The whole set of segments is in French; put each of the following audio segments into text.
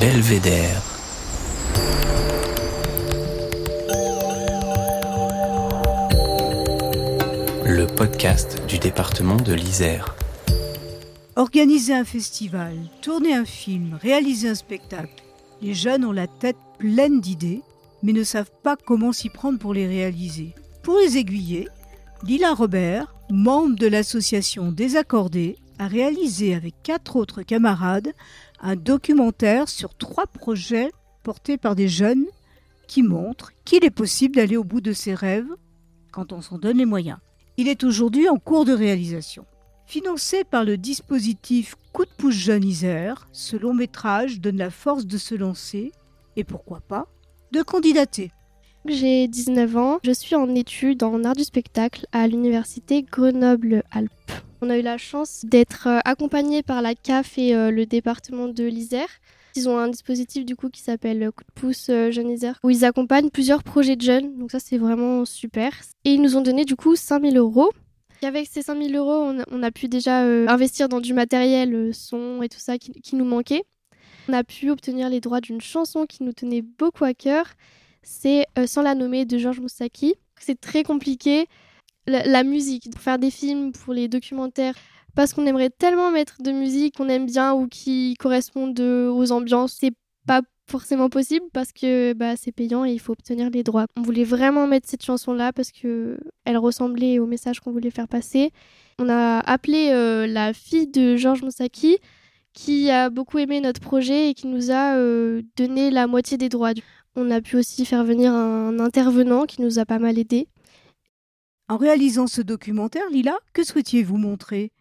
Belvédère. Le podcast du département de l'Isère. Organiser un festival, tourner un film, réaliser un spectacle. Les jeunes ont la tête pleine d'idées, mais ne savent pas comment s'y prendre pour les réaliser. Pour les aiguiller, Lila Robert, membre de l'association Désaccordés, a réalisé avec quatre autres camarades un documentaire sur trois projets portés par des jeunes qui montrent qu'il est possible d'aller au bout de ses rêves quand on s'en donne les moyens. Il est aujourd'hui en cours de réalisation. Financé par le dispositif Coup de pouce Jeune Isère, ce long métrage donne la force de se lancer et pourquoi pas de candidater. J'ai 19 ans, je suis en études en art du spectacle à l'université Grenoble-Alpes. On a eu la chance d'être euh, accompagné par la CAF et euh, le département de l'Isère. Ils ont un dispositif du coup qui s'appelle Coup de pouce euh, Jeune Isère où ils accompagnent plusieurs projets de jeunes. Donc ça c'est vraiment super. Et ils nous ont donné du coup 5000 euros. Et avec ces 5000 euros, on a, pu déjà investir dans du matériel, son et tout ça qui nous manquait. On a pu obtenir les droits d'une chanson qui nous tenait beaucoup à cœur. C'est Sans la nommer de Georges Moussaki. C'est très compliqué la, musique, faire des films pour les documentaires, parce qu'on aimerait tellement mettre de musique qu'on aime bien ou qui correspondent aux ambiances, c'est pas forcément possible parce que bah, c'est payant et il faut obtenir les droits. On voulait vraiment mettre cette chanson-là parce que elle ressemblait au message qu'on voulait faire passer. On a appelé euh, la fille de Georges Moussaki qui a beaucoup aimé notre projet et qui nous a euh, donné la moitié des droits. On a pu aussi faire venir un intervenant qui nous a pas mal aidé. En réalisant ce documentaire, Lila, que souhaitiez-vous montrer?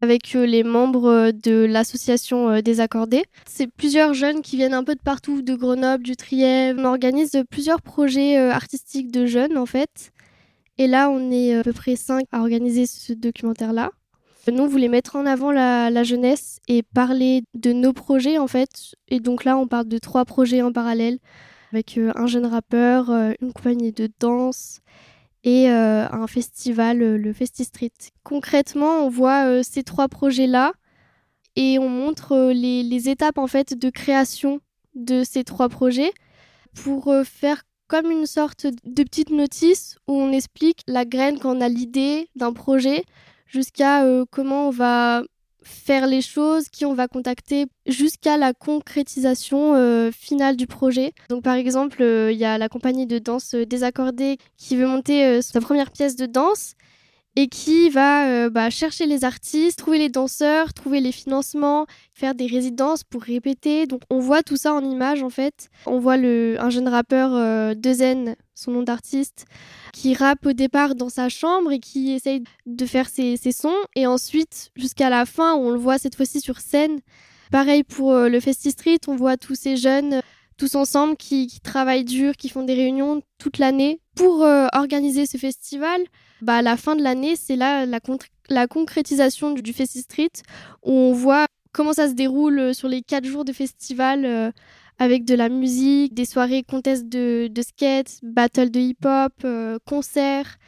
Avec euh, les membres euh, de l'association euh, des accordés. C'est plusieurs jeunes qui viennent un peu de partout, de Grenoble, du Trièvre. On organise plusieurs projets artistiques de jeunes en fait. Et là, on est à peu près cinq à organiser ce documentaire-là. Nous, on voulait mettre en avant la, jeunesse et parler de nos projets en fait. Et donc là, on parle de trois projets en parallèle avec un jeune rappeur, une compagnie de danse et euh, un festival, euh, le Festi Street. Concrètement, on voit euh, ces trois projets-là et on montre les, étapes en fait de création de ces trois projets pour faire comme une sorte de petite notice où on explique la graine quand on a l'idée d'un projet jusqu'à comment on va faire les choses, qui on va contacter jusqu'à la concrétisation euh, finale du projet. Donc par exemple, euh, il y a la compagnie de danse euh, Désaccordée qui veut monter sa première pièce de danse et qui va bah, chercher les artistes, trouver les danseurs, trouver les financements, faire des résidences pour répéter. Donc on voit tout ça en images en fait. On voit le, un jeune rappeur, Dezen, son nom d'artiste, qui rappe au départ dans sa chambre et qui essaye de faire ses, sons. Et ensuite, jusqu'à la fin, on le voit cette fois-ci sur scène. Pareil pour euh, le Festi Street, on voit tous ces jeunes, euh, tous ensemble, qui, travaillent dur, qui font des réunions toute l'année pour euh, organiser ce festival. Bah, à la fin de l'année, c'est là la, la concrétisation du, du Festi Street, où on voit comment ça se déroule sur les quatre jours de festival avec de la musique, des soirées contest de, de skate, battle de hip-hop, euh, concerts,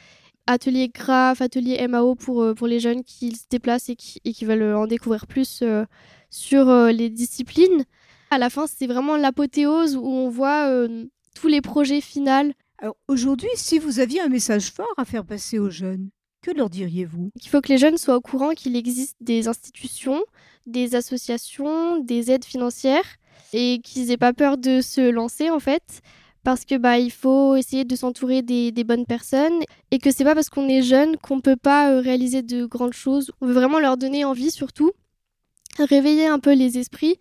ateliers graph, ateliers MAO pour, euh, pour les jeunes qui se déplacent et qui, et qui veulent en découvrir plus euh, sur les disciplines. À la fin, c'est vraiment l'apothéose où on voit tous les projets finaux. Alors aujourd'hui, si vous aviez un message fort à faire passer aux jeunes, que leur diriez-vous? Il faut que les jeunes soient au courant qu'il existe des institutions, des associations, des aides financières et qu'ils aient pas peur de se lancer en fait parce que bah il faut essayer de s'entourer des, bonnes personnes et que c'est pas parce qu'on est jeune qu'on peut pas euh, réaliser de grandes choses. On veut vraiment leur donner envie surtout, réveiller un peu les esprits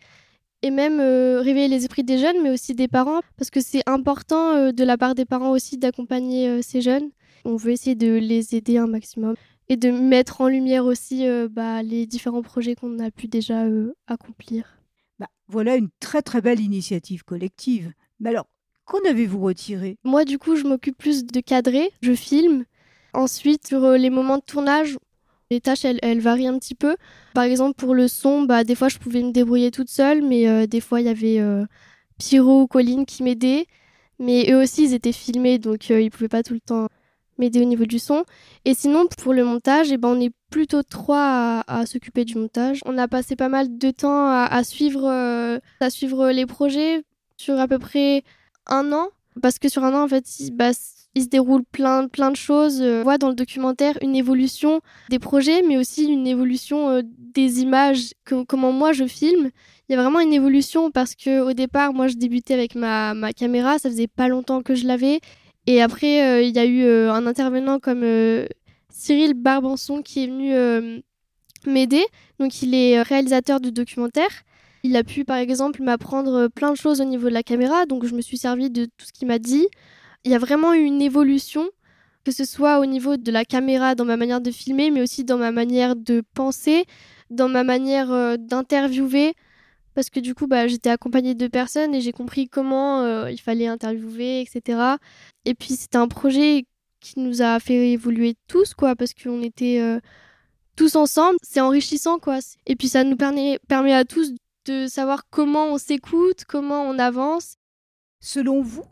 et même euh, réveiller les esprits des jeunes mais aussi des parents parce que c'est important euh, de la part des parents aussi d'accompagner ces jeunes. On veut essayer de les aider un maximum et de mettre en lumière aussi bah, les différents projets qu'on a pu déjà accomplir. Voilà une très très belle initiative collective. Mais alors, qu'en avez-vous retiré? Moi, du coup, je m'occupe plus de cadrer, je filme. Ensuite, sur euh, les moments de tournage, les tâches, elles, varient un petit peu. Par exemple, pour le son, bah, des fois, je pouvais me débrouiller toute seule, mais euh, des fois, il y avait euh, Pyro ou Colline qui m'aidaient. Mais eux aussi, ils étaient filmés, donc ils ils pouvaient pas tout le temps m'aider au niveau du son. Et sinon, pour le montage, eh ben, on est plutôt trois à, s'occuper du montage. On a passé pas mal de temps à, suivre, à suivre les projets sur à peu près un an. Parce que sur un an, en fait, bah, il se déroule plein, plein de choses. Euh, on voit dans le documentaire une évolution des projets, mais aussi une évolution euh, des images, comment moi je filme. Il y a vraiment une évolution parce que au départ, moi je débutais avec ma, ma caméra, ça faisait pas longtemps que je l'avais. Et après, euh, il y a eu un intervenant comme Cyril Barbanson qui est venu m'aider. Donc il est réalisateur du documentaire. Il a pu par exemple m'apprendre plein de choses au niveau de la caméra, donc je me suis servi de tout ce qu'il m'a dit. Il y a vraiment eu une évolution, que ce soit au niveau de la caméra, dans ma manière de filmer, mais aussi dans ma manière de penser, dans ma manière euh, d'interviewer. Parce que du coup, bah, j'étais accompagnée de personnes et j'ai compris comment euh, il fallait interviewer, etc. Et puis c'était un projet qui nous a fait évoluer tous, quoi, parce qu'on était euh, tous ensemble. C'est enrichissant, quoi. Et puis ça nous permet, permet à tous de savoir comment on s'écoute, comment on avance. Selon vous,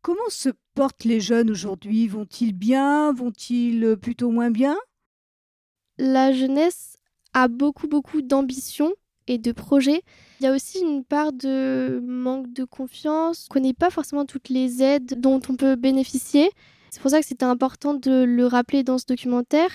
Comment se portent les jeunes aujourd'hui? Vont-ils bien? Vont-ils euh, plutôt moins bien? La jeunesse a beaucoup beaucoup d'ambition et de projets. Il y a aussi une part de manque de confiance. On ne connaît pas forcément toutes les aides dont on peut bénéficier. C'est pour ça que c'était important de le rappeler dans ce documentaire.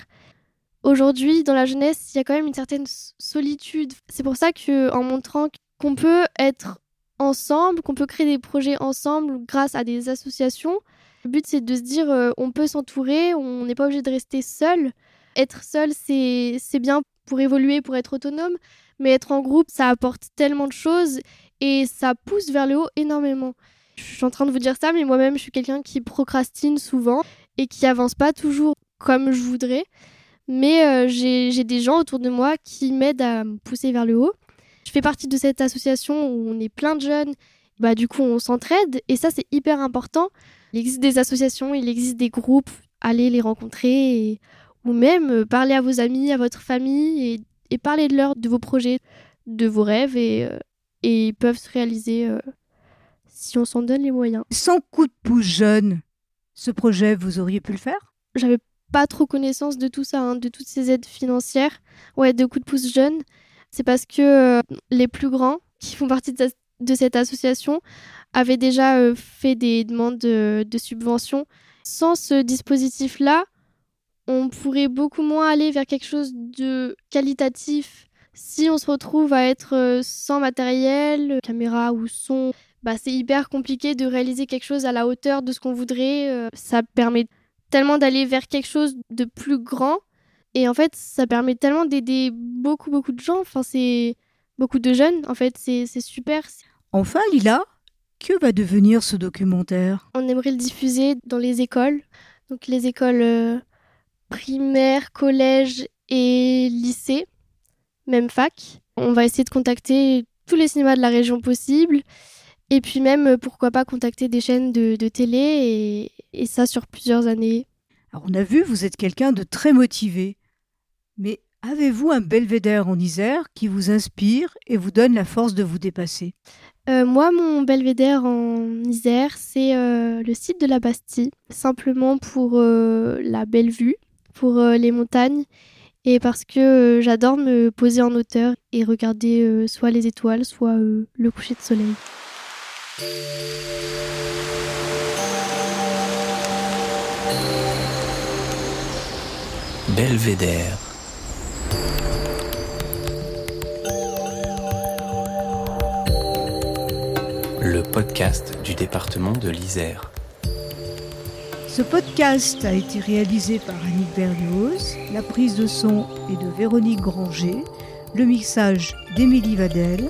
Aujourd'hui, dans la jeunesse, il y a quand même une certaine solitude. C'est pour ça que, en montrant qu'on peut être ensemble, qu'on peut créer des projets ensemble grâce à des associations. Le but, c'est de se dire, euh, on peut s'entourer, on n'est pas obligé de rester seul. Être seul, c'est bien pour évoluer, pour être autonome, mais être en groupe, ça apporte tellement de choses et ça pousse vers le haut énormément. Je suis en train de vous dire ça, mais moi-même, je suis quelqu'un qui procrastine souvent et qui avance pas toujours comme je voudrais. Mais euh, j'ai des gens autour de moi qui m'aident à me pousser vers le haut. Je fais partie de cette association où on est plein de jeunes. Bah, du coup, on s'entraide et ça, c'est hyper important. Il existe des associations, il existe des groupes. Allez les rencontrer ou même euh, parler à vos amis, à votre famille et, parler de leur, de vos projets, de vos rêves et, euh, et ils peuvent se réaliser euh, si on s'en donne les moyens. Sans coup de pouce jeune, ce projet, vous auriez pu le faire? J'avais pas trop connaissance de tout ça, hein, de toutes ces aides financières. Ouais, de coup de pouce jeune c'est parce que euh, les plus grands qui font partie de, cette association avaient déjà euh, fait des demandes de, subventions. Sans ce dispositif-là, on pourrait beaucoup moins aller vers quelque chose de qualitatif. Si on se retrouve à être euh, sans matériel, caméra ou son, bah c'est hyper compliqué de réaliser quelque chose à la hauteur de ce qu'on voudrait. Ça permet tellement d'aller vers quelque chose de plus grand et en fait, ça permet tellement d'aider beaucoup, beaucoup de gens. Enfin, c'est beaucoup de jeunes. En fait, c'est super. Enfin, Lila, que va devenir ce documentaire? On aimerait le diffuser dans les écoles. Donc, les écoles primaires, collèges et lycées, même fac. On va essayer de contacter tous les cinémas de la région possible. Et puis même, euh, pourquoi pas contacter des chaînes de, télé et, et ça sur plusieurs années. Alors on a vu, vous êtes quelqu'un de très motivé. Mais avez-vous un belvédère en Isère qui vous inspire et vous donne la force de vous dépasser? Euh, Moi, mon belvédère en Isère, c'est euh, le site de la Bastille, simplement pour euh, la belle vue, pour les montagnes et parce que j'adore me poser en hauteur et regarder soit les étoiles, soit le coucher de soleil. Belvédère. le podcast du département de l'Isère. Ce podcast a été réalisé par Annick Berlioz, la prise de son est de Véronique Granger, le mixage d'Émilie Vadel,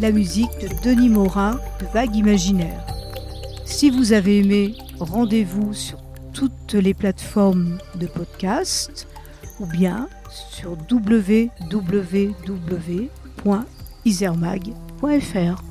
la musique de Denis Morin de Vague Imaginaire. Si vous avez aimé, rendez-vous sur toutes les plateformes de podcast ou bien sur www.isermag.fr.